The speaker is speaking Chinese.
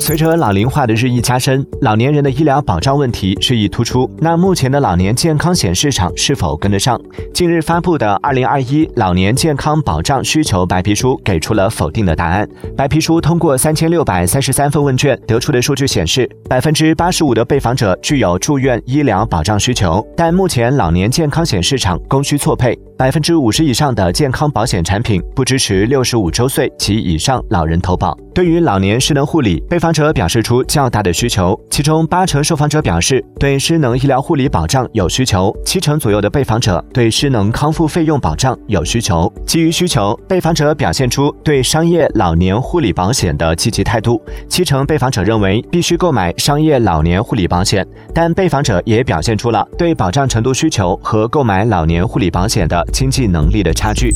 随着老龄化的日益加深，老年人的医疗保障问题日益突出。那目前的老年健康险市场是否跟得上？近日发布的《二零二一老年健康保障需求白皮书》给出了否定的答案。白皮书通过三千六百三十三份问卷得出的数据显示，百分之八十五的被访者具有住院医疗保障需求，但目前老年健康险市场供需错配，百分之五十以上的健康保险产品不支持六十五周岁及以上老人投保。对于老年失能护理，被访者表示出较大的需求，其中八成受访者表示对失能医疗护理保障有需求，七成左右的被访者对失能康复费用保障有需求。基于需求，被访者表现出对商业老年护理保险的积极态度，七成被访者认为必须购买商业老年护理保险，但被访者也表现出了对保障程度需求和购买老年护理保险的经济能力的差距。